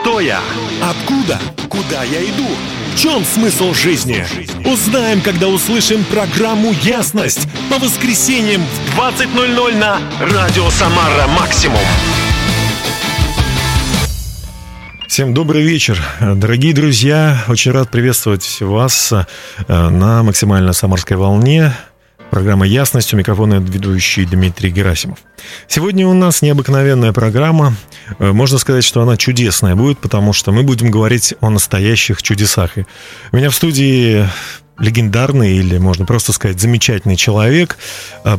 Кто я? Откуда? Куда я иду? В чем смысл жизни? Узнаем, когда услышим программу «Ясность» по воскресеньям в 20.00 на Радио Самара Максимум. Всем добрый вечер, дорогие друзья. Очень рад приветствовать вас э, на максимально самарской волне. Программа «Ясность» у микрофона ведущий Дмитрий Герасимов. Сегодня у нас необыкновенная программа. Э, можно сказать, что она чудесная будет, потому что мы будем говорить о настоящих чудесах. И у меня в студии легендарный или, можно просто сказать, замечательный человек, э,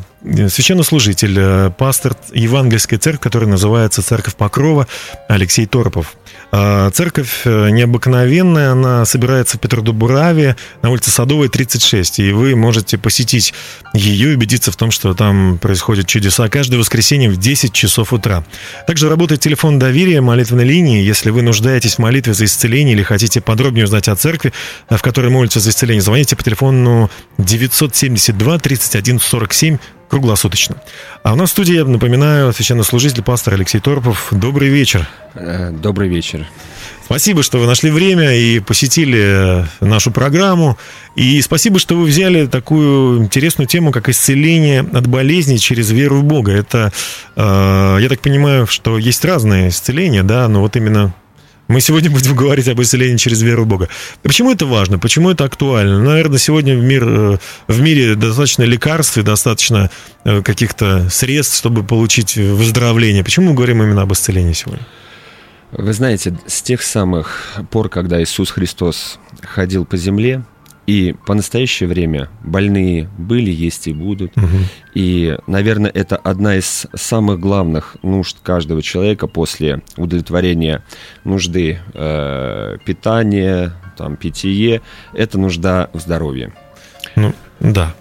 священнослужитель, э, пастор Евангельской церкви, которая называется Церковь Покрова, Алексей Торопов. А, церковь э, необыкновенная, она собирается в Петродубураве на улице Садовой, 36, и вы можете посетить ее и убедиться в том, что там происходят чудеса. Каждое воскресенье в 10 часов утра. Также работает телефон доверия молитвенной линии, если вы нуждаетесь в молитве за исцеление или хотите подробнее узнать о церкви, в которой молятся за исцеление, звоните по телефону 972 31 47 круглосуточно. А у нас в студии, напоминаю, священнослужитель, пастор Алексей Торпов. Добрый вечер. Э, добрый вечер. Спасибо, что вы нашли время и посетили нашу программу. И спасибо, что вы взяли такую интересную тему, как исцеление от болезней через веру в Бога. Это, э, я так понимаю, что есть разные исцеления, да, но вот именно мы сегодня будем говорить об исцелении через веру в Бога. Почему это важно? Почему это актуально? Наверное, сегодня в, мир, э, в мире достаточно лекарств и достаточно э, каких-то средств, чтобы получить выздоровление. Почему мы говорим именно об исцелении сегодня? Вы знаете, с тех самых пор, когда Иисус Христос ходил по земле, и по настоящее время больные были, есть и будут. Угу. И, наверное, это одна из самых главных нужд каждого человека после удовлетворения нужды э, питания, там, питье. Это нужда в здоровье. Ну, да.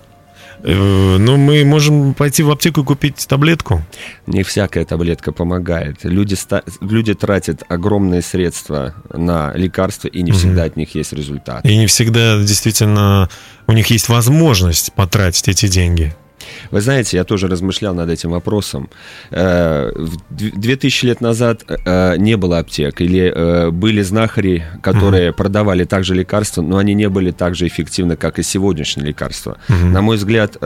Э, ну, мы можем пойти в аптеку и купить таблетку. Не всякая таблетка помогает. Люди, люди тратят огромные средства на лекарства, и не всегда от них есть результат. И не всегда действительно у них есть возможность потратить эти деньги. Вы знаете, я тоже размышлял над этим вопросом. 2000 э, лет назад э, не было аптек, или э, были знахари, которые угу. продавали также лекарства, но они не были так же эффективны, как и сегодняшние лекарства. Угу. На мой взгляд,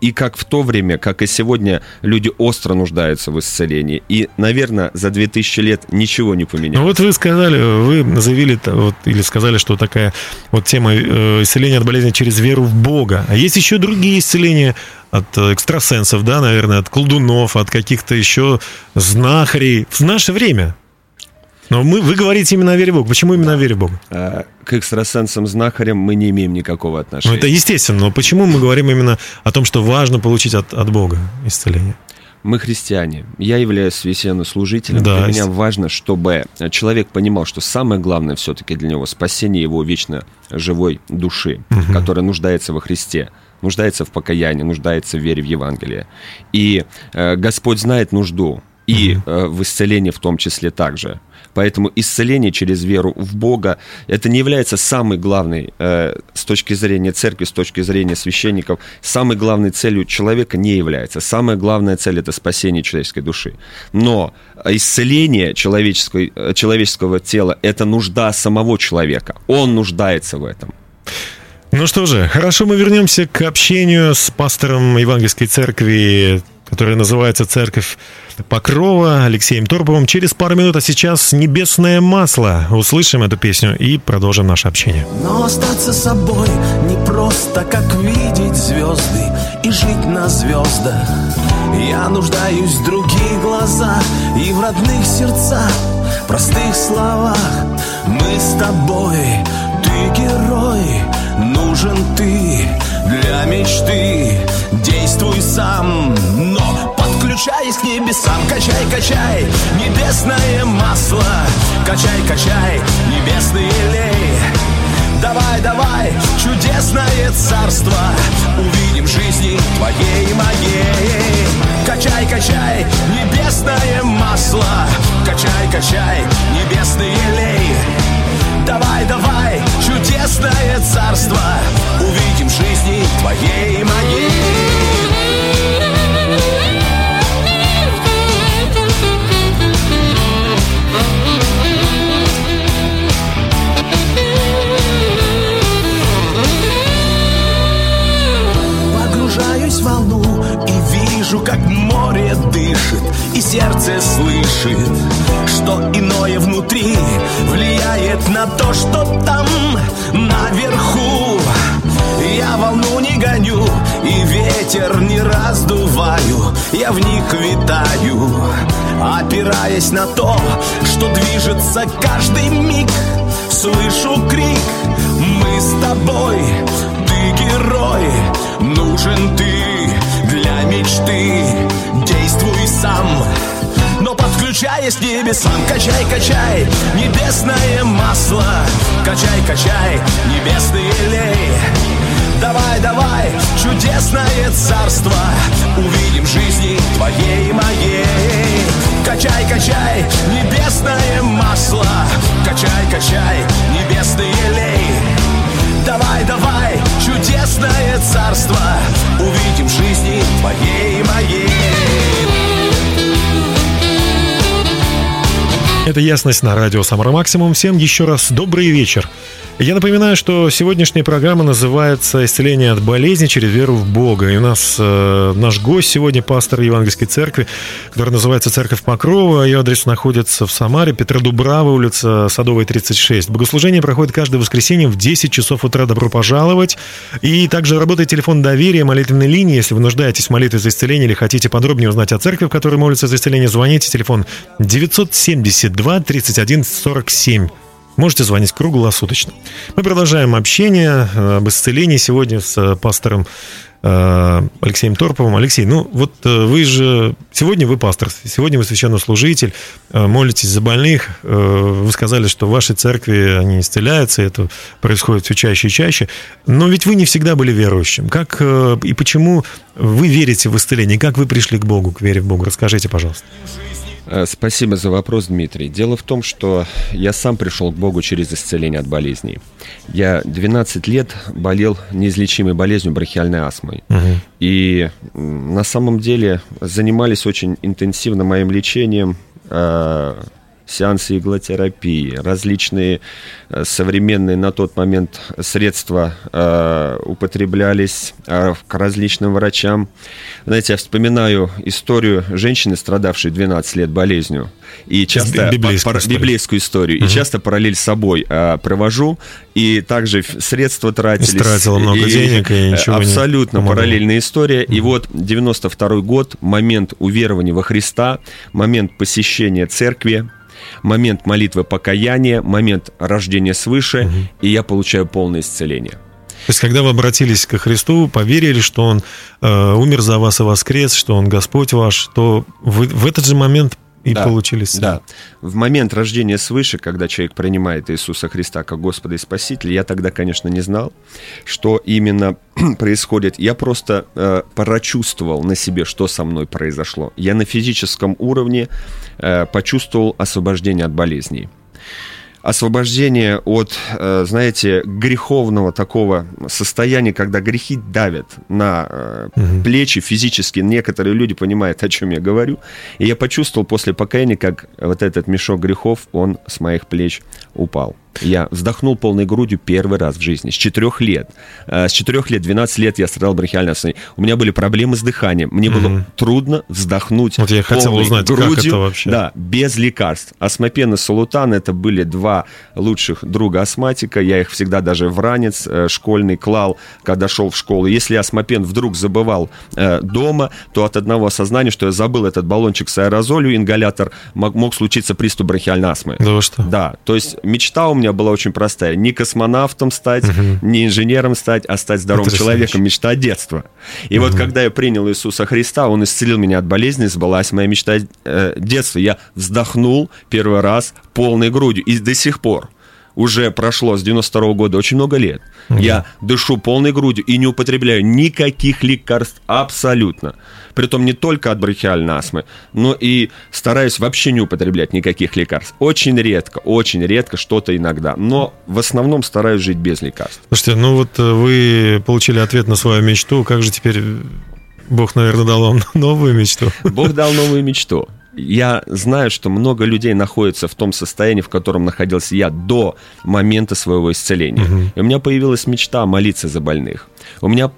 и как в то время, как и сегодня, люди остро нуждаются в исцелении. И, наверное, за 2000 лет ничего не поменялось. Ну вот вы сказали, вы заявили, вот, или сказали, что такая вот тема исцеления от болезни через веру в Бога. А есть еще другие исцеления от экстрасенсов, да, наверное, от колдунов, от каких-то еще знахарей в наше время. Но мы, вы говорите именно о вере в Бога. Почему именно да. о вере в Бога? К экстрасенсам, знахарям мы не имеем никакого отношения. Ну, это естественно, но почему мы говорим именно о том, что важно получить от, от Бога исцеление? Мы христиане. Я являюсь священнослужителем. Да, для меня важно, чтобы человек понимал, что самое главное все-таки для него спасение его вечно живой души, угу. которая нуждается во Христе нуждается в покаянии, нуждается в вере в Евангелие. И э, Господь знает нужду, и э, в исцелении в том числе также. Поэтому исцеление через веру в Бога это не является самой главной э, с точки зрения церкви, с точки зрения священников, самой главной целью человека не является. Самая главная цель это спасение человеческой души. Но исцеление э, человеческого тела это нужда самого человека. Он нуждается в этом. Ну что же, хорошо, мы вернемся к общению с пастором Евангельской церкви, которая называется «Церковь Покрова» Алексеем Торповым через пару минут, а сейчас «Небесное масло». Услышим эту песню и продолжим наше общение. Но остаться собой не просто, как видеть звезды и жить на звездах. Я нуждаюсь в других глазах и в родных сердцах, простых словах. Мы с тобой, ты герой, нужен ты для мечты. Действуй сам, но подключаясь к небесам. Качай, качай небесное масло. Качай, качай небесный лей Давай, давай, чудесное царство. Увидим жизни твоей и моей. Качай, качай небесное масло. Качай, качай небесный лей Давай, давай, чудесное царство. Увидим жизни твоей и моей. Погружаюсь в волну и вижу, как сердце слышит, что иное внутри влияет на то, что там наверху. Я волну не гоню и ветер не раздуваю, я в них витаю, опираясь на то, что движется каждый миг. Слышу крик, мы с тобой, ты герой, нужен ты мечты, действуй сам. Но подключаясь к небесам Качай, качай, небесное масло. Качай, качай, небесный лей Давай, давай, чудесное царство. Увидим жизни твоей и моей. Качай, качай, небесное Это ясность на радио Самара Максимум. Всем еще раз добрый вечер. Я напоминаю, что сегодняшняя программа называется «Исцеление от болезни через веру в Бога». И у нас э, наш гость сегодня пастор Евангельской церкви, который называется Церковь Покрова. Ее адрес находится в Самаре, Петра Дубрава, улица Садовая, 36. Богослужение проходит каждое воскресенье в 10 часов утра. Добро пожаловать. И также работает телефон доверия, молитвенной линии. Если вы нуждаетесь в молитве за исцеление или хотите подробнее узнать о церкви, в которой молится за исцеление, звоните. Телефон 972 31 47. Можете звонить круглосуточно. Мы продолжаем общение э, об исцелении сегодня с э, пастором э, Алексеем Торповым. Алексей, ну вот вы же... Сегодня вы пастор, сегодня вы священнослужитель, молитесь за больных. Вы сказали, что в вашей церкви они исцеляются, это происходит все чаще и чаще. Но ведь вы не всегда были верующим. Как и почему вы верите в исцеление? Как вы пришли к Богу, к вере в Бога? Расскажите, пожалуйста. Э, спасибо за вопрос, Дмитрий. Дело в том, что я сам пришел к Богу через исцеление от болезней. Я 12 лет болел неизлечимой болезнью брахиальной астмой. Угу. И на самом деле занимались очень интенсивно моим лечением э, сеансы иглотерапии, различные э, современные на тот момент средства э, употреблялись э, к различным врачам. Знаете, я вспоминаю историю женщины, страдавшей 12 лет болезнью. И часто библейскую, пар, историю. библейскую историю. Угу. И часто параллель с собой э, провожу. И также средства тратились. Истратила много и, денег, и ничего Абсолютно не параллельная история. Угу. И вот 92 год, момент уверования во Христа, момент посещения церкви, момент молитвы покаяния, момент рождения свыше, угу. и я получаю полное исцеление. То есть, когда вы обратились ко Христу, поверили, что Он э, умер за вас и воскрес, что Он Господь ваш, то вы в этот же момент и да, получились. Да. В момент рождения свыше, когда человек принимает Иисуса Христа как Господа и Спасителя, я тогда, конечно, не знал, что именно происходит. Я просто э, прочувствовал на себе, что со мной произошло. Я на физическом уровне э, почувствовал освобождение от болезней освобождение от, э, знаете, греховного такого состояния, когда грехи давят на угу. плечи физически. Некоторые люди понимают, о чем я говорю. И я почувствовал после покаяния, как вот этот мешок грехов, он с моих плеч упал. Я вздохнул полной грудью первый раз в жизни, с четырех лет. Э, с четырех лет, 12 лет я страдал бронхиальной астмой. У меня были проблемы с дыханием. Мне mm-hmm. было трудно вздохнуть Вот я хотел узнать, грудью, как это вообще? Да, без лекарств. Астмопен и солутан – это были два лучших друга астматика. Я их всегда даже в ранец э, школьный клал, когда шел в школу. Если астмопен вдруг забывал э, дома, то от одного осознания, что я забыл этот баллончик с аэрозолью, ингалятор, мог, мог случиться приступ бронхиальной астмы. Да что? Да, то есть мечта у меня была очень простая. Не космонавтом стать, угу. не инженером стать, а стать здоровым человеком. Мечта детства. И угу. вот когда я принял Иисуса Христа, Он исцелил меня от болезни, сбылась моя мечта э, детства. Я вздохнул первый раз полной грудью. И до сих пор уже прошло с 92 -го года очень много лет. Угу. Я дышу полной грудью и не употребляю никаких лекарств абсолютно. Притом не только от брахиальной астмы, но и стараюсь вообще не употреблять никаких лекарств. Очень редко, очень редко, что-то иногда. Но в основном стараюсь жить без лекарств. Слушайте, ну вот э, вы получили ответ на свою мечту. Как же теперь Бог, наверное, дал вам новую мечту? Бог дал новую мечту я знаю, что много людей находятся в том состоянии, в котором находился я до момента своего исцеления. Угу. И у меня появилась мечта молиться за больных. У меня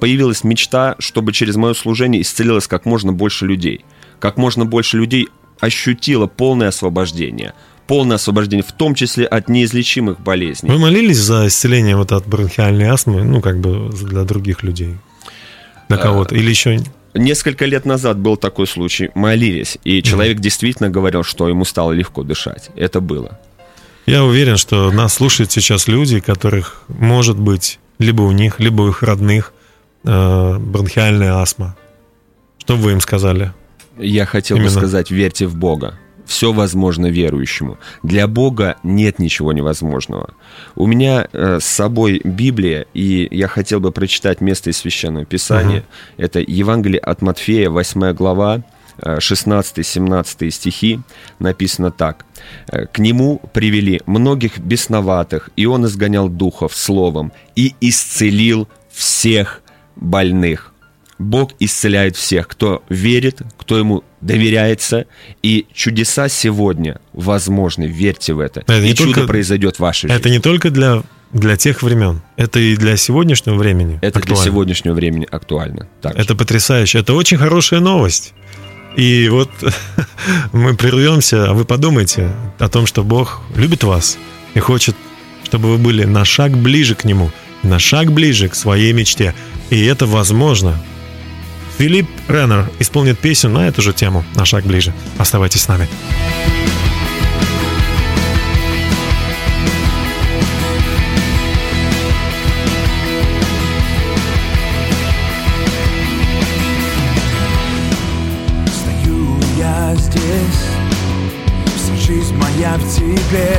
появилась мечта, чтобы через мое служение исцелилось как можно больше людей. как можно больше людей ощутило полное освобождение полное освобождение, в том числе от неизлечимых болезней. Вы молились за исцеление вот от бронхиальной астмы, ну, как бы для других людей? Для кого-то? Или еще Несколько лет назад был такой случай. Молились, и человек действительно говорил, что ему стало легко дышать. Это было. Я уверен, что нас слушают сейчас люди, которых, может быть, либо у них, либо у их родных э, бронхиальная астма. Что бы вы им сказали? Я хотел Именно. бы сказать, верьте в Бога все возможно верующему. Для Бога нет ничего невозможного. У меня э, с собой Библия, и я хотел бы прочитать место из Священного Писания. Uh-huh. Это Евангелие от Матфея, 8 глава, 16-17 э, стихи написано так. «Э, «К нему привели многих бесноватых, и он изгонял духов словом, и исцелил всех больных». Бог исцеляет всех, кто верит, кто ему доверяется, и чудеса сегодня возможны, верьте в это. это и чудо только, произойдет в вашей жизни. Это не только для, для тех времен, это и для сегодняшнего времени Это актуально. для сегодняшнего времени актуально. Также. Это потрясающе, это очень хорошая новость. И вот мы прервемся, а вы подумайте о том, что Бог любит вас и хочет, чтобы вы были на шаг ближе к Нему, на шаг ближе к своей мечте. И это возможно Филипп Реннер исполнит песню на эту же тему «На шаг ближе». Оставайтесь с нами. Стою я здесь, вся жизнь в тебе.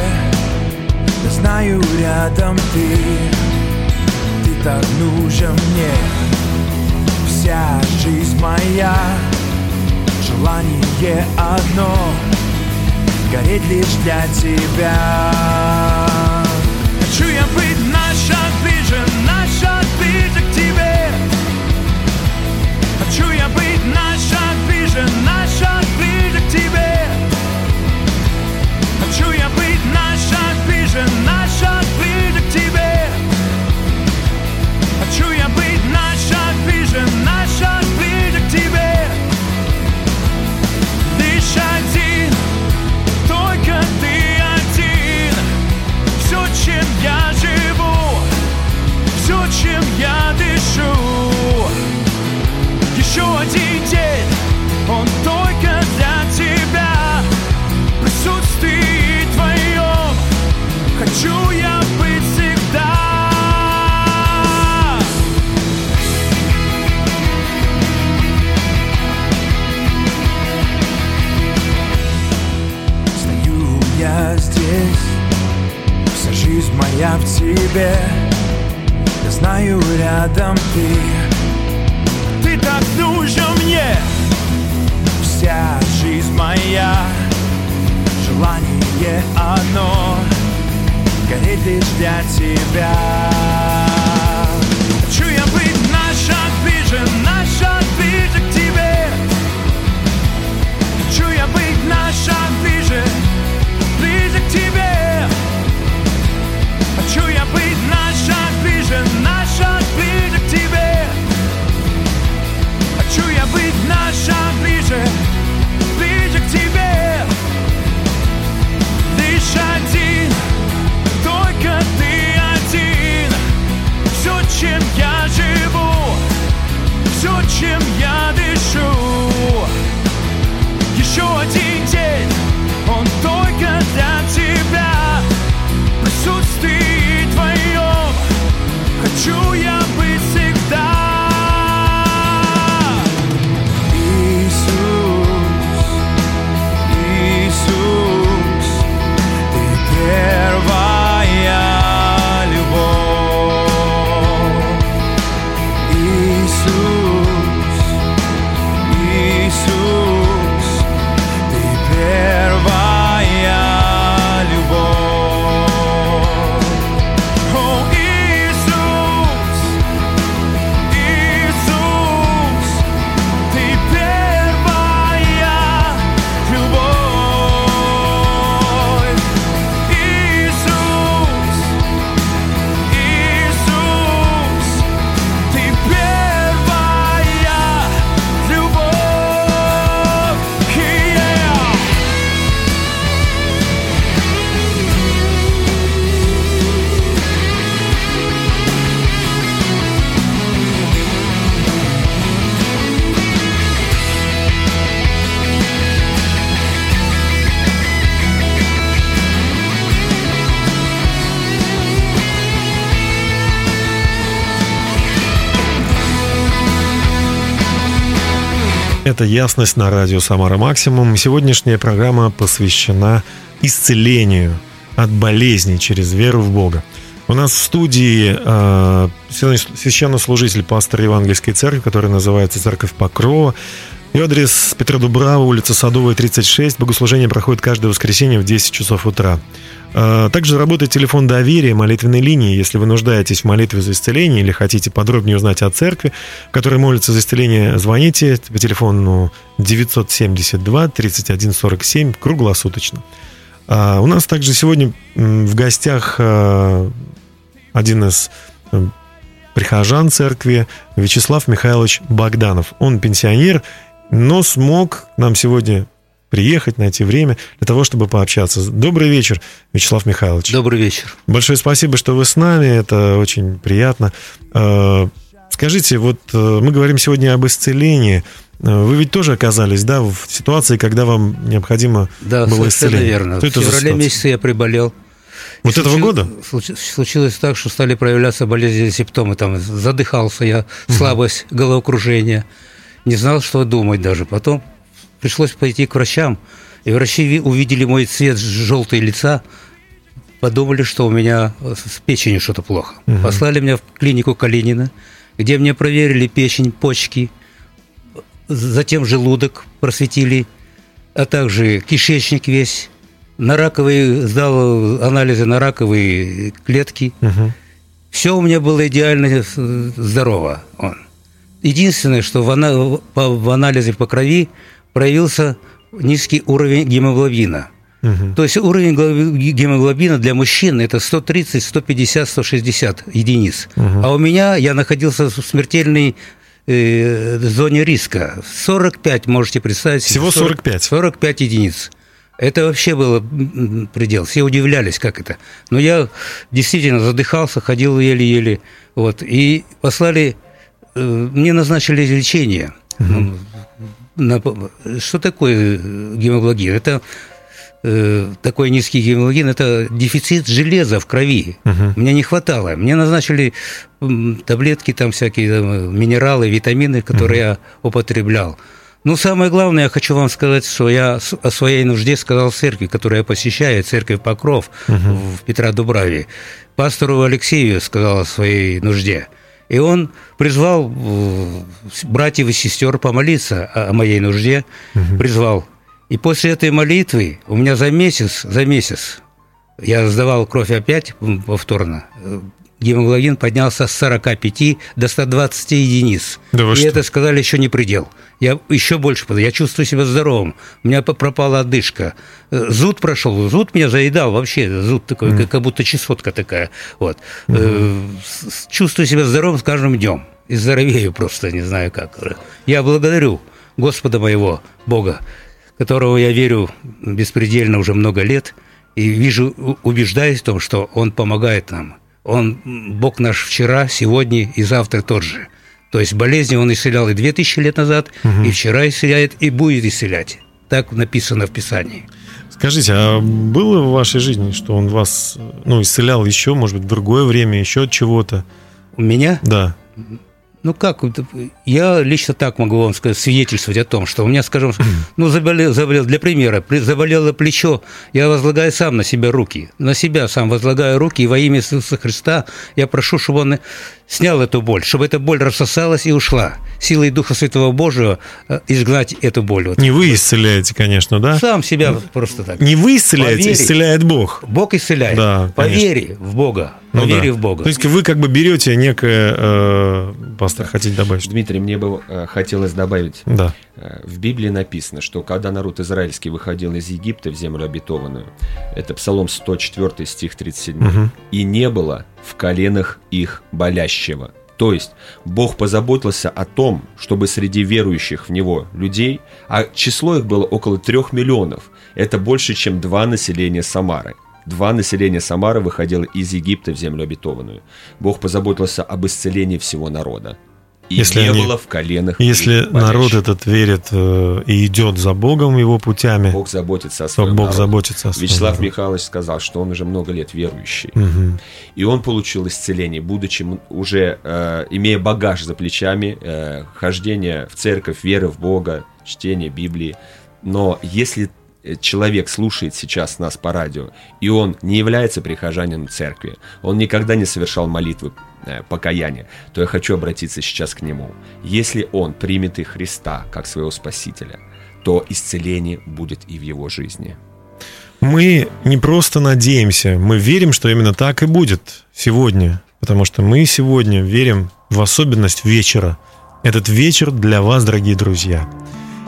Я знаю, рядом ты, ты так нужен мне вся жизнь моя. Желание одно. Гореть лишь для тебя. Хочу я быть моя в тебе. Я знаю, рядом ты. Ты так нужен мне. Вся жизнь моя. Желание одно. Гореть лишь для тебя Это «Ясность» на радио «Самара Максимум». Сегодняшняя программа посвящена исцелению от болезней через веру в Бога. У нас в студии э, священнослужитель, пастор Евангельской церкви, который называется «Церковь Покрова». Ее адрес Петра Дубрава, улица Садовая, 36. Богослужение проходит каждое воскресенье в 10 часов утра. А, также работает телефон доверия молитвенной линии. Если вы нуждаетесь в молитве за исцеление или хотите подробнее узнать о церкви, в которой молится за исцеление, звоните по телефону 972 31 47 круглосуточно. А, у нас также сегодня в гостях а, один из прихожан церкви Вячеслав Михайлович Богданов. Он пенсионер, но смог нам сегодня приехать, найти время для того, чтобы пообщаться. Добрый вечер, Вячеслав Михайлович. Добрый вечер. Большое спасибо, что вы с нами, это очень приятно. А, скажите, вот э, мы говорим сегодня об исцелении. А, вы ведь тоже оказались, да, в ситуации, когда вам необходимо да, было исцеление? Да, верно. Что в феврале месяце я приболел. Вот и этого случилось, года? Случилось так, что стали проявляться болезненные симптомы. Там задыхался я, слабость, головокружение. Не знал, что думать даже. Потом пришлось пойти к врачам, и врачи увидели мой цвет желтые лица, подумали, что у меня с печенью что-то плохо. Угу. Послали меня в клинику Калинина, где мне проверили печень, почки, затем желудок просветили, а также кишечник весь. На раковые, сдал анализы на раковые клетки. Угу. Все у меня было идеально здорово. Единственное, что в, в анализе по крови проявился низкий уровень гемоглобина. Угу. То есть уровень гемоглобина для мужчин это 130, 150, 160 единиц. Угу. А у меня я находился в смертельной э, зоне риска. 45, можете представить. Всего 45? 45 единиц. Это вообще было предел. Все удивлялись, как это. Но я действительно задыхался, ходил еле-еле. Вот. И послали, мне назначили лечение. Угу что такое гемоглобин? Это э, такой низкий гемоглобин, это дефицит железа в крови. Угу. Мне не хватало. Мне назначили таблетки, там всякие там, минералы, витамины, которые угу. я употреблял. Ну, самое главное, я хочу вам сказать, что я о своей нужде сказал церкви, которую я посещаю, церковь Покров угу. в Петра Дубраве. Пастору Алексею сказал о своей нужде. И он призвал э, братьев и сестер помолиться о моей нужде, угу. призвал. И после этой молитвы у меня за месяц, за месяц, я сдавал кровь опять повторно, э, гемоглобин поднялся с 45 до 120 единиц. Да и что? это сказали еще не предел. Я еще больше, я чувствую себя здоровым. У меня пропала одышка. Э, зуд прошел, зуд меня заедал вообще, зуд такой, mm. как будто чесотка такая. Вот. Mm-hmm. Чувствую себя здоровым с каждым днем. И здоровею просто, не знаю как. Я благодарю Господа моего, Бога, которого я верю беспредельно уже много лет, и вижу, убеждаюсь в том, что Он помогает нам. Он, Бог наш вчера, сегодня и завтра тот же. То есть болезни он исцелял и 2000 лет назад, угу. и вчера исцеляет, и будет исцелять. Так написано в Писании. Скажите, а было в вашей жизни, что он вас ну, исцелял еще, может быть, в другое время, еще от чего-то? У меня? Да. Ну как, я лично так могу вам сказать, свидетельствовать о том, что у меня, скажем, ну заболел, заболел для примера, заболело плечо, я возлагаю сам на себя руки, на себя сам возлагаю руки, и во имя Иисуса Христа я прошу, чтобы он снял эту боль, чтобы эта боль рассосалась и ушла. Силой Духа Святого Божьего э, изгнать эту боль. Не вы исцеляете, конечно, да? Сам себя просто так. Не вы исцеляете, исцеляет Бог. Бог исцеляет. Да, По вере в Бога. По ну, вере да. в Бога. То есть вы как бы берете некое... Э, пастор, хотите добавить? Дмитрий, мне бы э, хотелось добавить. Да. Э, в Библии написано, что когда народ израильский выходил из Египта в землю обетованную, это Псалом 104, стих 37, угу. и не было в коленах их болящего. То есть Бог позаботился о том, чтобы среди верующих в Него людей, а число их было около трех миллионов, это больше, чем два населения Самары. Два населения Самары выходило из Египта в землю обетованную. Бог позаботился об исцелении всего народа. И если не они, было в коленах. Если народ этот верит э, и идет за Богом его путями, Бог заботится о своем Бог народе. заботится о своем Вячеслав народе. Михайлович сказал, что он уже много лет верующий. Угу. И он получил исцеление, будучи уже, э, имея багаж за плечами, э, хождение в церковь, веры в Бога, чтение Библии. Но если Э, человек слушает сейчас нас по радио, и он не является прихожанином церкви, он никогда не совершал молитвы покаяния, то я хочу обратиться сейчас к нему. Если он примет и Христа как своего Спасителя, то исцеление будет и в его жизни. Мы не просто надеемся, мы верим, что именно так и будет сегодня, потому что мы сегодня верим в особенность вечера. Этот вечер для вас, дорогие друзья –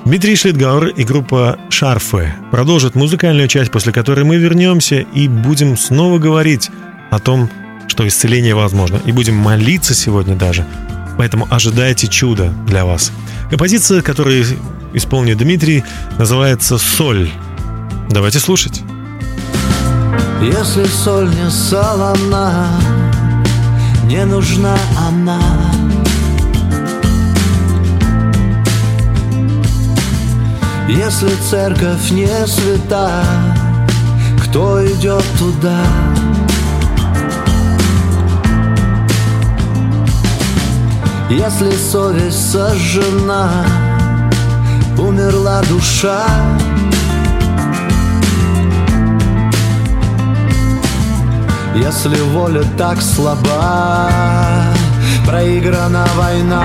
Дмитрий Шлитгауэр и группа «Шарфы» продолжат музыкальную часть, после которой мы вернемся и будем снова говорить о том, что исцеление возможно. И будем молиться сегодня даже. Поэтому ожидайте чуда для вас. Композиция, которую исполнит Дмитрий, называется «Соль». Давайте слушать. Если соль не солона, не нужна она Если церковь не свята, кто идет туда? Если совесть сожжена, умерла душа, Если воля так слаба, проиграна война.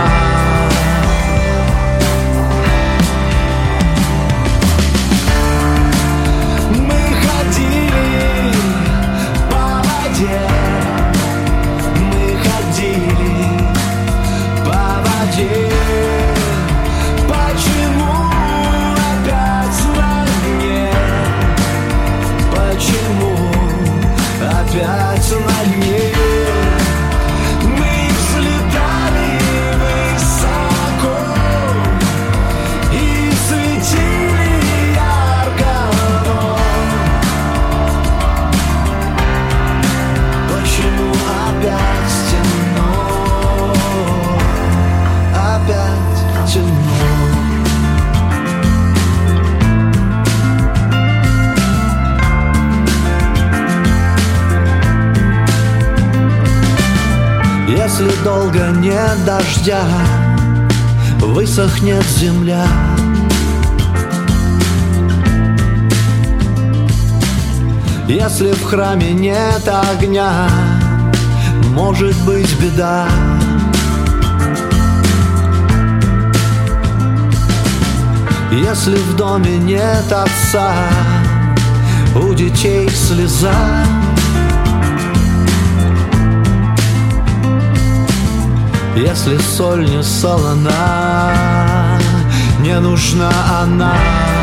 Дождя, высохнет земля. Если в храме нет огня, может быть беда. Если в доме нет отца, у детей слеза. Если соль не солона, не нужна она.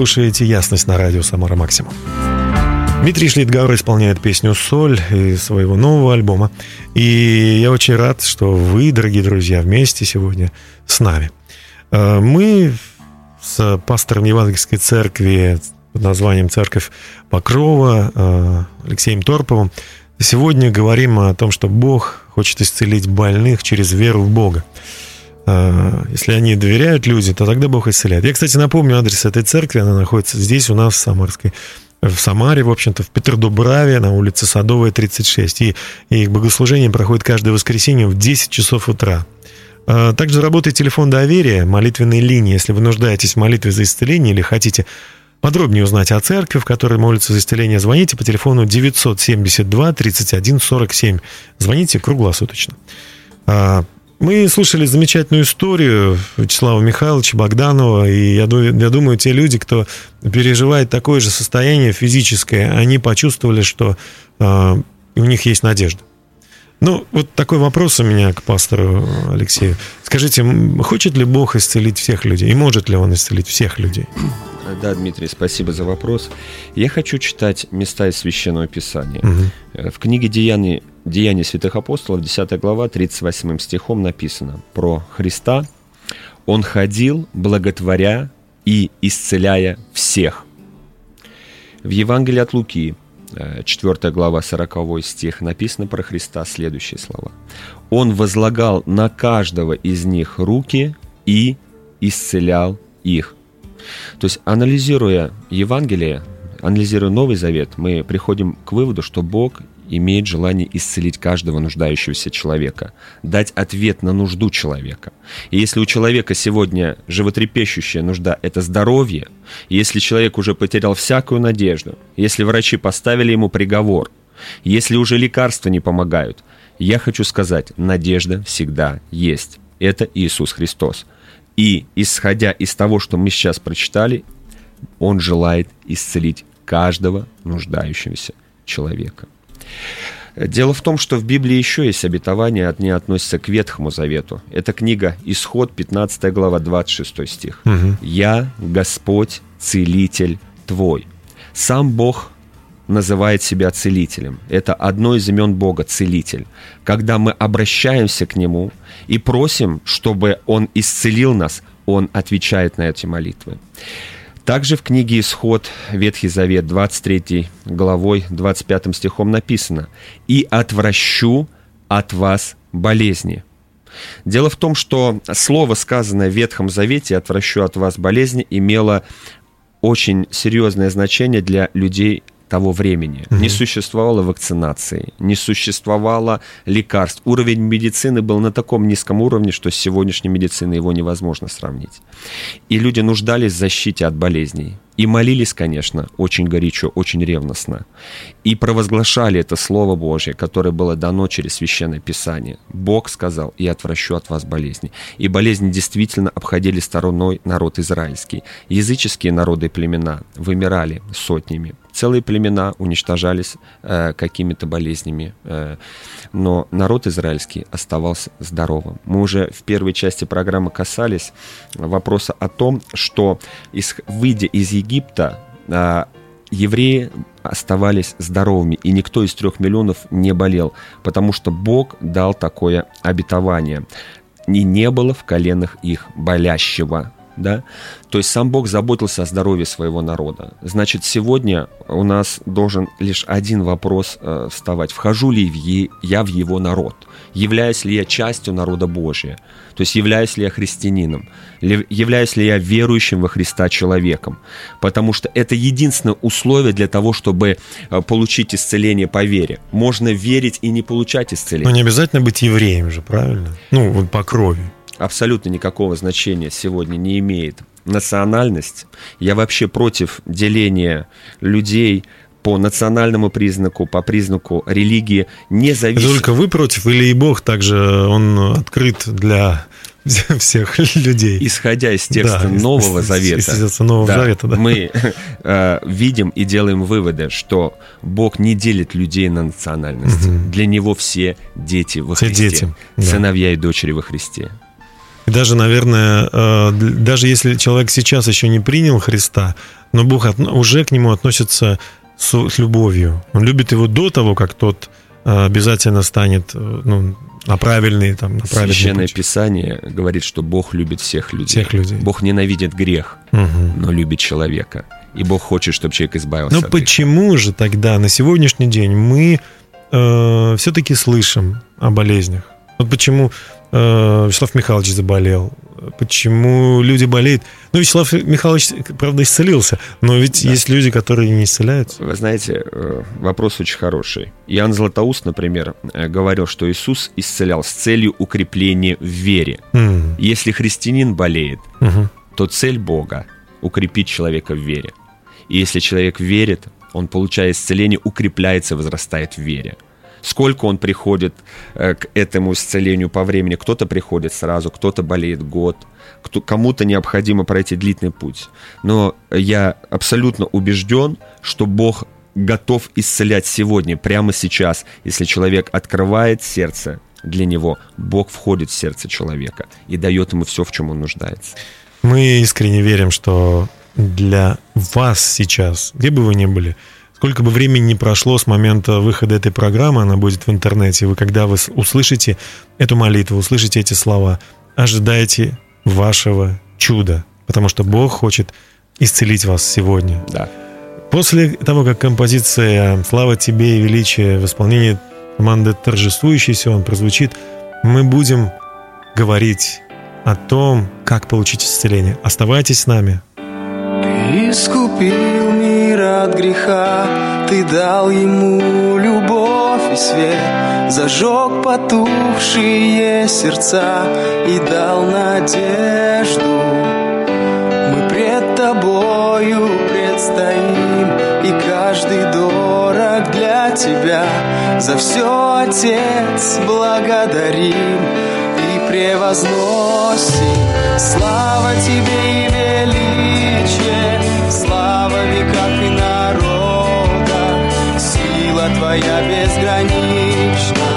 Слушаете «Ясность» на радио «Самара Максимум». Дмитрий Шлитгауэр исполняет песню «Соль» из своего нового альбома. И я очень рад, что вы, дорогие друзья, вместе сегодня с нами. Э, мы с пастором Евангельской церкви под названием «Церковь Покрова» э, Алексеем Торповым сегодня говорим о том, что Бог хочет исцелить больных через веру в Бога. Э, если они доверяют люди, то тогда Бог исцеляет. Я, кстати, напомню адрес этой церкви. Она находится здесь, у нас, в Самарской в Самаре, в общем-то, в Петродубраве, на улице Садовая, 36. И, и их богослужение проходит каждое воскресенье в 10 часов утра. А, также работает телефон доверия, молитвенные линии. Если вы нуждаетесь в молитве за исцеление или хотите подробнее узнать о церкви, в которой молятся за исцеление, звоните по телефону 972 31 47. Звоните круглосуточно. Мы слушали замечательную историю Вячеслава Михайловича Богданова, и я, я думаю, те люди, кто переживает такое же состояние физическое, они почувствовали, что э, у них есть надежда. Ну, вот такой вопрос у меня к пастору Алексею. Скажите, хочет ли Бог исцелить всех людей? И может ли Он исцелить всех людей? Да, Дмитрий, спасибо за вопрос. Я хочу читать места из Священного Писания. Угу. В книге Деяний, Деяний святых апостолов, 10 глава, 38 стихом написано про Христа. Он ходил, благотворя и исцеляя всех. В Евангелии от Луки, 4 э, глава, 40 стих, написано про Христа следующие слова. «Он возлагал на каждого из них руки и исцелял их». То есть, анализируя Евангелие, анализируя Новый Завет, мы приходим к выводу, что Бог имеет желание исцелить каждого нуждающегося человека, дать ответ на нужду человека. И если у человека сегодня животрепещущая нужда – это здоровье, если человек уже потерял всякую надежду, если врачи поставили ему приговор, если уже лекарства не помогают, я хочу сказать, надежда всегда есть. Это Иисус Христос. И исходя из того, что мы сейчас прочитали, Он желает исцелить каждого нуждающегося человека. Дело в том, что в Библии еще есть обетования, они относятся к Ветхому Завету. Это книга Исход, 15 глава, 26 стих. Угу. «Я, Господь, целитель твой». Сам Бог называет себя целителем. Это одно из имен Бога – целитель. Когда мы обращаемся к Нему и просим, чтобы Он исцелил нас, Он отвечает на эти молитвы. Также в книге «Исход», Ветхий Завет, 23 главой, 25 стихом написано «И отвращу от вас болезни». Дело в том, что слово, сказанное в Ветхом Завете «отвращу от вас болезни» имело очень серьезное значение для людей того времени. Угу. Не существовало вакцинации, не существовало лекарств. Уровень медицины был на таком низком уровне, что с сегодняшней медициной его невозможно сравнить. И люди нуждались в защите от болезней. И молились, конечно, очень горячо, очень ревностно. И провозглашали это Слово Божье, которое было дано через Священное Писание. Бог сказал, и отвращу от вас болезни. И болезни действительно обходили стороной народ израильский. Языческие народы и племена вымирали сотнями. Целые племена уничтожались э, какими-то болезнями. Э, но народ израильский оставался здоровым. Мы уже в первой части программы касались вопроса о том, что, выйдя из Египта, а, евреи оставались здоровыми, и никто из трех миллионов не болел, потому что Бог дал такое обетование. И не было в коленах их болящего да, то есть сам Бог заботился о здоровье своего народа. Значит, сегодня у нас должен лишь один вопрос э, вставать. Вхожу ли в е, я в его народ? Являюсь ли я частью народа Божия? То есть являюсь ли я христианином? Являюсь ли я верующим во Христа человеком? Потому что это единственное условие для того, чтобы э, получить исцеление по вере. Можно верить и не получать исцеление. Но не обязательно быть евреем же, правильно? Ну, по крови абсолютно никакого значения сегодня не имеет национальность. Я вообще против деления людей по национальному признаку, по признаку религии, независимо. Только вы против или и Бог также, он открыт для всех людей. Исходя из текста да, Нового из, Завета, из, Нового да, Завета да. мы э, видим и делаем выводы, что Бог не делит людей на национальность. Угу. Для Него все дети во все Христе, дети, да. сыновья и дочери во Христе. И даже, наверное, э, даже если человек сейчас еще не принял Христа, но Бог уже к нему относится с, любовью. Он любит его до того, как тот э, обязательно станет э, ну, на правильный, там, на правильный Священное путь. Писание говорит, что Бог любит всех людей. Всех людей. Бог ненавидит грех, угу. но любит человека. И Бог хочет, чтобы человек избавился. Но почему же тогда на сегодняшний день мы э, все-таки слышим о болезнях? Вот почему э, Вячеслав Михайлович заболел, почему люди болеют. Ну, Вячеслав Михайлович, правда, исцелился, но ведь да. есть люди, которые не исцеляются. Вы знаете, э, вопрос очень хороший. Иоанн Златоуст, например, э, говорил, что Иисус исцелял с целью укрепления в вере. Mm. Если христианин болеет, mm-hmm. то цель Бога – укрепить человека в вере. И если человек верит, он, получая исцеление, укрепляется, возрастает в вере сколько он приходит э, к этому исцелению по времени. Кто-то приходит сразу, кто-то болеет год, кто, кому-то необходимо пройти длительный путь. Но я абсолютно убежден, что Бог готов исцелять сегодня, прямо сейчас, если человек открывает сердце для него, Бог входит в сердце человека и дает ему все, в чем он нуждается. Мы искренне верим, что для вас сейчас, где бы вы ни были, Сколько бы времени ни прошло с момента выхода этой программы, она будет в интернете, вы когда вы услышите эту молитву, услышите эти слова, ожидайте вашего чуда, потому что Бог хочет исцелить вас сегодня. Да. После того, как композиция «Слава тебе и величие» в исполнении команды «Торжествующийся» он прозвучит, мы будем говорить о том, как получить исцеление. Оставайтесь с нами. Ты искупил мир от греха, Ты дал ему любовь и свет, Зажег потухшие сердца и дал надежду. Мы пред Тобою предстоим, и каждый дорог для Тебя. За все, Отец, благодарим и превозносим. Слава Тебе и величие, Твоя безгранична,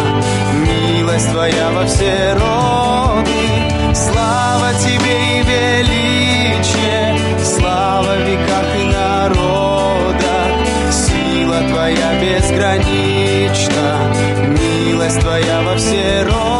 милость Твоя во все роды. Слава Тебе и величие, слава веках и народа, сила Твоя безгранична, милость Твоя во все роды.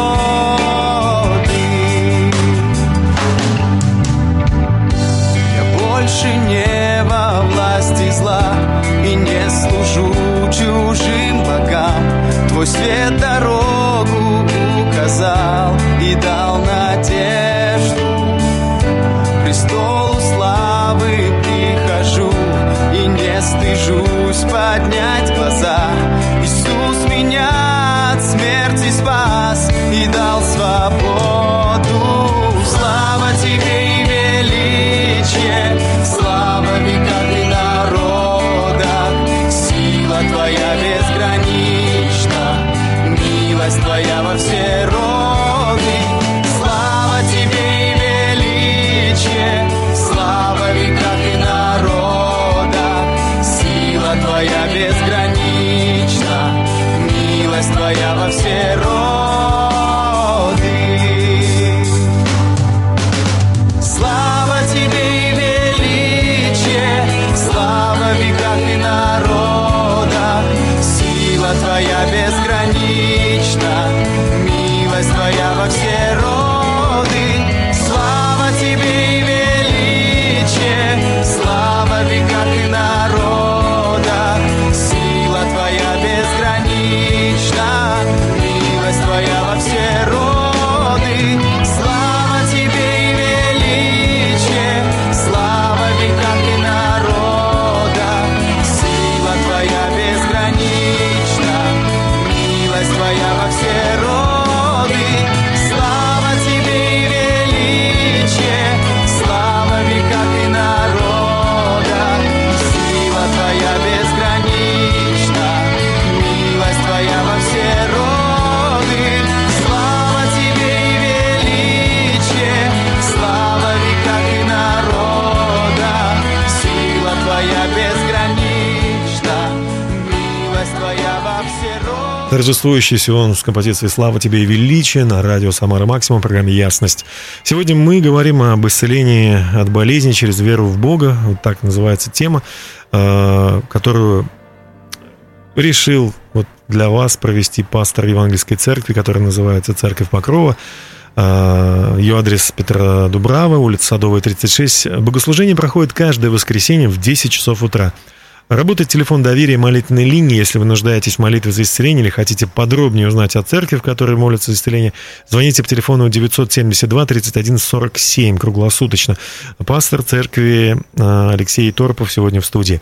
Торжествующийся он с композицией «Слава тебе и величие» на радио «Самара Максимум» в программе «Ясность». Сегодня мы говорим об исцелении от болезни через веру в Бога. Вот так называется тема, э, которую решил вот для вас провести пастор Евангельской церкви, которая называется «Церковь Покрова». Э, Ее адрес Петра Дубрава, улица Садовая, 36. Богослужение проходит каждое воскресенье в 10 часов утра. Работает телефон доверия молитвенной линии, если вы нуждаетесь в молитве за исцеление или хотите подробнее узнать о церкви, в которой молятся за исцеление, звоните по телефону 972 31 47 круглосуточно. Пастор церкви э, Алексей Торпов сегодня в студии.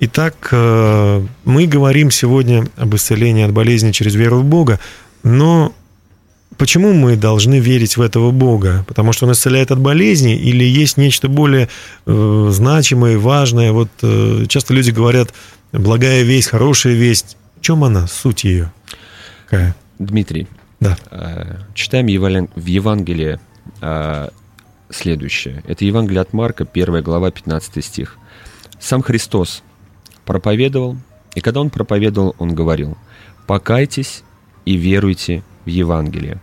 Итак, э, мы говорим сегодня об исцелении от болезни через веру в Бога, но почему мы должны верить в этого Бога? Потому что Он исцеляет от болезни или есть нечто более э, значимое, важное? Вот э, часто люди говорят, благая весть, хорошая весть. В чем она, суть ее? Какая? Дмитрий, да. э, читаем в Евангелии э, следующее. Это Евангелие от Марка, 1 глава, 15 стих. «Сам Христос проповедовал, и когда Он проповедовал, Он говорил, «Покайтесь и веруйте в Евангелие».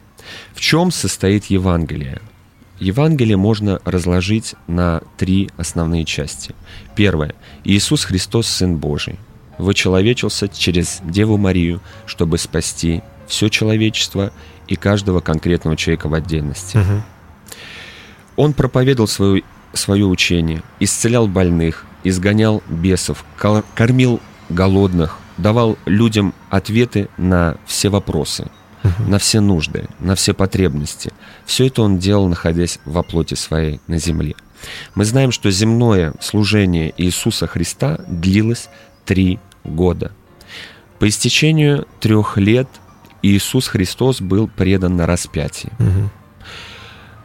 В чем состоит Евангелие? Евангелие можно разложить на три основные части. Первое. Иисус Христос, Сын Божий, вычеловечился через Деву Марию, чтобы спасти все человечество и каждого конкретного человека в отдельности. Угу. Он проповедовал свое, свое учение, исцелял больных, изгонял бесов, кормил голодных, давал людям ответы на все вопросы – угу. на все нужды, на все потребности. Все это он делал, находясь во плоти своей на земле. Мы знаем, что земное служение Иисуса Христа длилось три года. По истечению трех лет Иисус Христос был предан на распятие. Угу.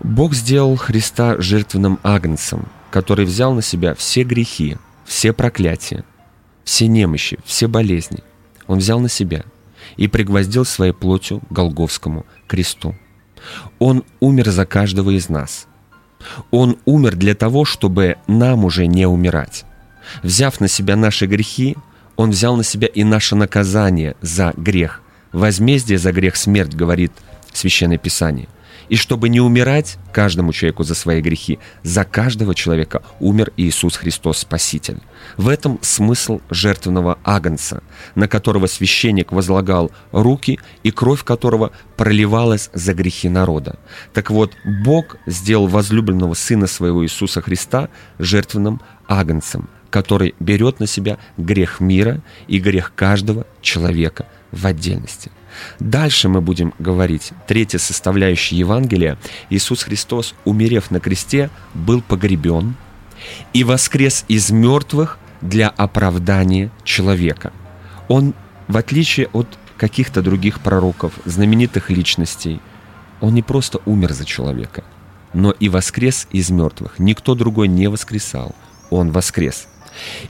Бог сделал Христа жертвенным агнцем, который взял на себя все грехи, все проклятия, все немощи, все болезни. Он взял на себя – и пригвоздил своей плотью к Голговскому кресту. Он умер за каждого из нас. Он умер для того, чтобы нам уже не умирать. Взяв на себя наши грехи, Он взял на себя и наше наказание за грех. Возмездие за грех смерть, говорит Священное Писание – и чтобы не умирать каждому человеку за свои грехи, за каждого человека умер Иисус Христос Спаситель. В этом смысл жертвенного агнца, на которого священник возлагал руки и кровь которого проливалась за грехи народа. Так вот, Бог сделал возлюбленного Сына Своего Иисуса Христа жертвенным агнцем, который берет на себя грех мира и грех каждого человека в отдельности – Дальше мы будем говорить. Третья составляющая Евангелия. Иисус Христос, умерев на кресте, был погребен и воскрес из мертвых для оправдания человека. Он, в отличие от каких-то других пророков, знаменитых личностей, он не просто умер за человека, но и воскрес из мертвых. Никто другой не воскресал, он воскрес.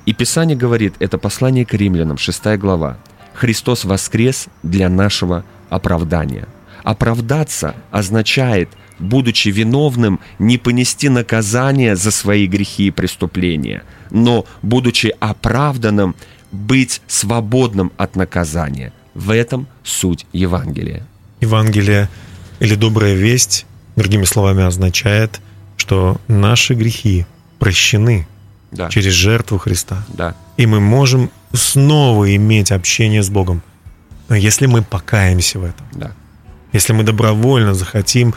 И Писание говорит, это послание к римлянам, 6 глава, Христос воскрес для нашего оправдания. Оправдаться означает, будучи виновным, не понести наказание за свои грехи и преступления, но, будучи оправданным, быть свободным от наказания. В этом суть Евангелия. Евангелие или добрая весть, другими словами, означает, что наши грехи прощены да. через жертву Христа. Да. И мы можем снова иметь общение с Богом. Но если мы покаемся в этом. Да. Если мы добровольно захотим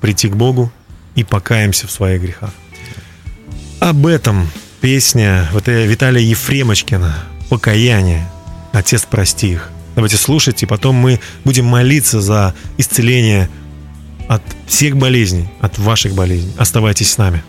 прийти к Богу и покаемся в своих грехах. Об этом песня вот Виталия Ефремочкина «Покаяние». Отец, прости их. Давайте слушать, и потом мы будем молиться за исцеление от всех болезней, от ваших болезней. Оставайтесь с нами.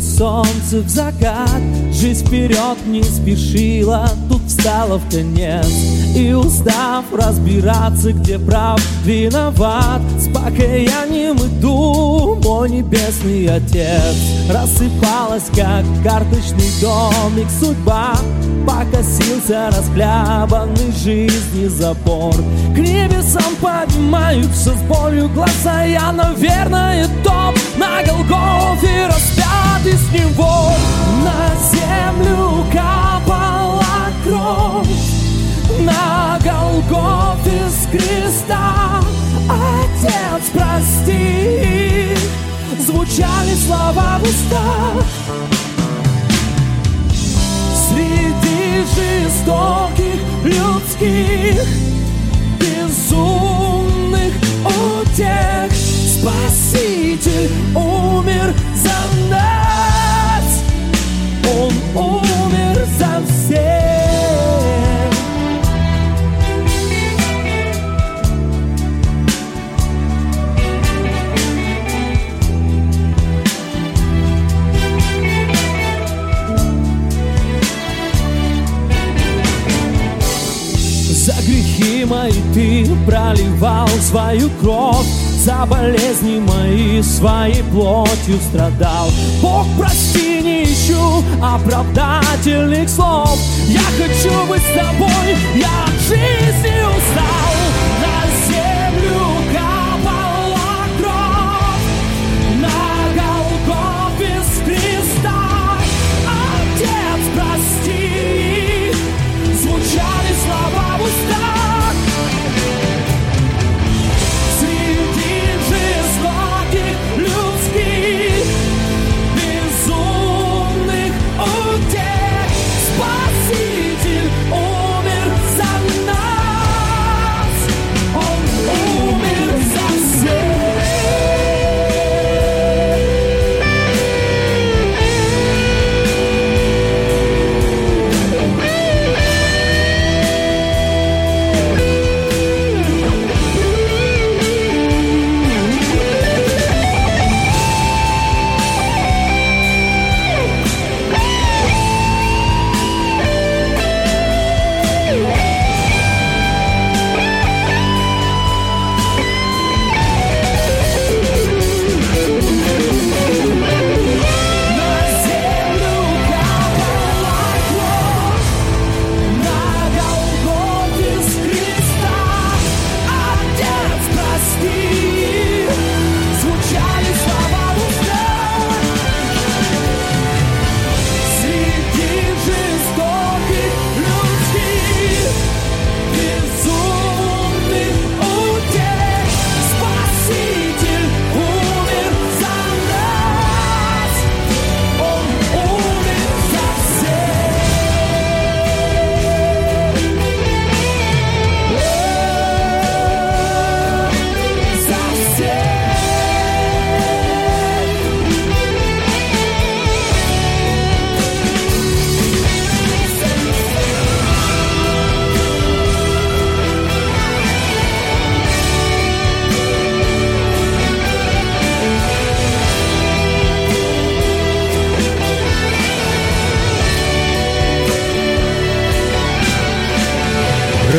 Солнце в закат Жизнь вперед не спешила, тут встала в конец. И устав разбираться, где прав, виноват. С покаянием иду, мой небесный отец. Рассыпалась, как карточный домик судьба Покосился расхлябанный жизни запор К небесам поднимаются с болью глаза Я, наверное, топ На Голгофе распятый с него. На землю капала кровь. На Голгофе с креста. Отец, прости. Звучали слова в устах. Среди жестоких людских Безумных утех. Спаситель умер за нас. Он умер за всех грехи мои ты проливал свою кровь За болезни мои своей плотью страдал. Бог, прости, не ищу оправдательных слов. Я хочу быть с тобой, я от жизни устал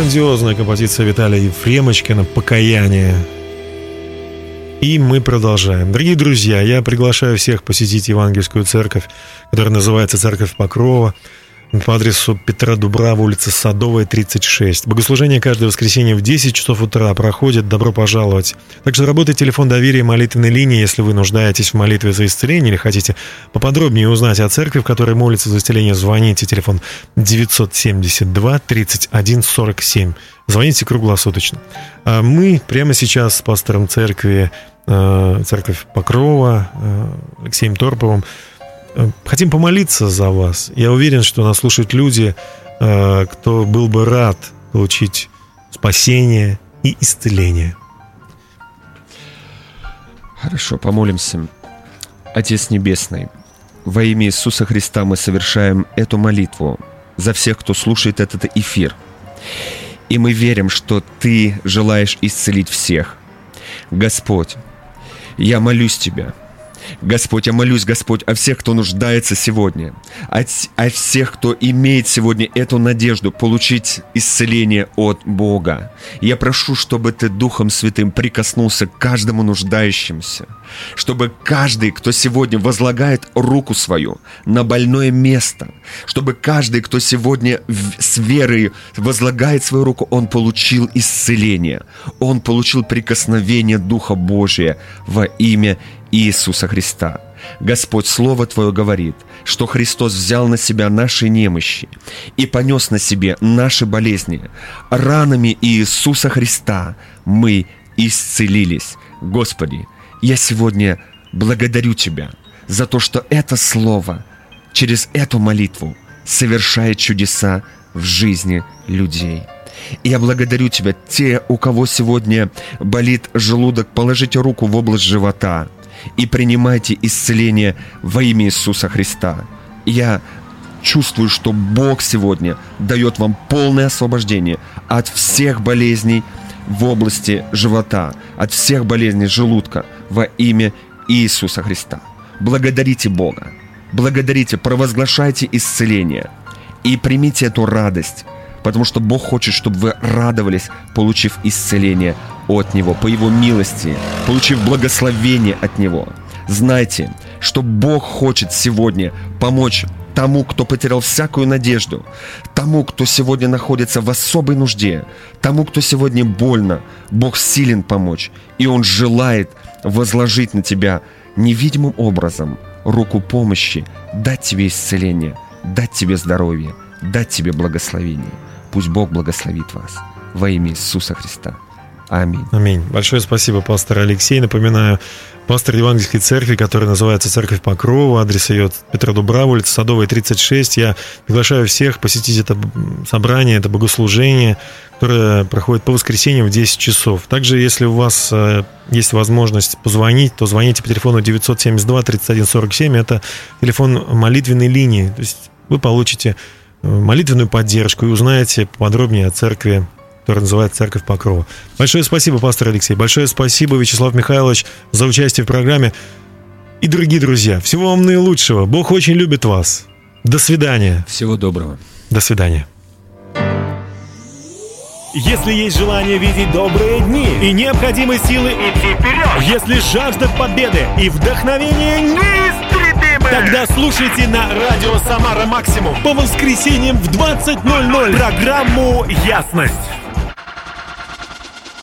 Грандиозная композиция Виталия Ефремочкина «Покаяние». И мы продолжаем. Дорогие друзья, я приглашаю всех посетить Евангельскую церковь, которая называется Церковь Покрова, по адресу Петра Дубрава, улица Садовая, 36. Богослужение каждое воскресенье в 10 часов утра проходит. Добро пожаловать. Также работает телефон доверия молитвенной линии, если вы нуждаетесь в молитве за исцеление или хотите поподробнее узнать о церкви, в которой молится за исцеление, звоните. Телефон 972 31 47. Звоните круглосуточно. А мы прямо сейчас с пастором церкви, э, церковь Покрова, э, Алексеем Торповым, хотим помолиться за вас. Я уверен, что нас слушают люди, э, кто был бы рад получить спасение и исцеление. Хорошо, помолимся. Отец Небесный, во имя Иисуса Христа мы совершаем эту молитву за всех, кто слушает этот эфир. И мы верим, что Ты желаешь исцелить всех. Господь, я молюсь Тебя. Господь, я молюсь, Господь, о всех, кто нуждается сегодня, о, о всех, кто имеет сегодня эту надежду получить исцеление от Бога. Я прошу, чтобы Ты Духом Святым прикоснулся к каждому нуждающемуся, чтобы каждый, кто сегодня возлагает руку свою на больное место, чтобы каждый, кто сегодня с верой возлагает свою руку, он получил исцеление, он получил прикосновение Духа Божия во имя Иисуса Христа. Господь, Слово Твое говорит, что Христос взял на себя наши немощи и понес на себе наши болезни. Ранами Иисуса Христа мы исцелились. Господи, я сегодня благодарю Тебя за то, что это Слово через эту молитву совершает чудеса в жизни людей. Я благодарю Тебя, те, у кого сегодня болит желудок, положите руку в область живота и принимайте исцеление во имя Иисуса Христа. Я чувствую, что Бог сегодня дает вам полное освобождение от всех болезней в области живота, от всех болезней желудка во имя Иисуса Христа. Благодарите Бога, благодарите, провозглашайте исцеление и примите эту радость, потому что Бог хочет, чтобы вы радовались, получив исцеление от Него, по Его милости, получив благословение от Него. Знайте, что Бог хочет сегодня помочь тому, кто потерял всякую надежду, тому, кто сегодня находится в особой нужде, тому, кто сегодня больно, Бог силен помочь, и Он желает возложить на тебя невидимым образом руку помощи, дать тебе исцеление, дать тебе здоровье, дать тебе благословение. Пусть Бог благословит вас во имя Иисуса Христа. Аминь. Аминь. Большое спасибо, пастор Алексей. Напоминаю, пастор Евангельской церкви, которая называется Церковь Покрова, адрес ее Петра Дубрава, улица Садовая, 36. Я приглашаю всех посетить это собрание, это богослужение, которое проходит по воскресеньям в 10 часов. Также, если у вас э, есть возможность позвонить, то звоните по телефону 972 31 47. Это телефон молитвенной линии. То есть вы получите э, молитвенную поддержку и узнаете подробнее о церкви которая называется «Церковь Покрова». Большое спасибо, пастор Алексей. Большое спасибо, Вячеслав Михайлович, за участие в программе. И, дорогие друзья, всего вам наилучшего. Бог очень любит вас. До свидания. Всего доброго. До свидания. Если есть желание видеть добрые дни и необходимы силы идти вперед, если жажда победы и вдохновение неистребимы, тогда слушайте на радио «Самара Максимум» по воскресеньям в 20.00 программу «Ясность».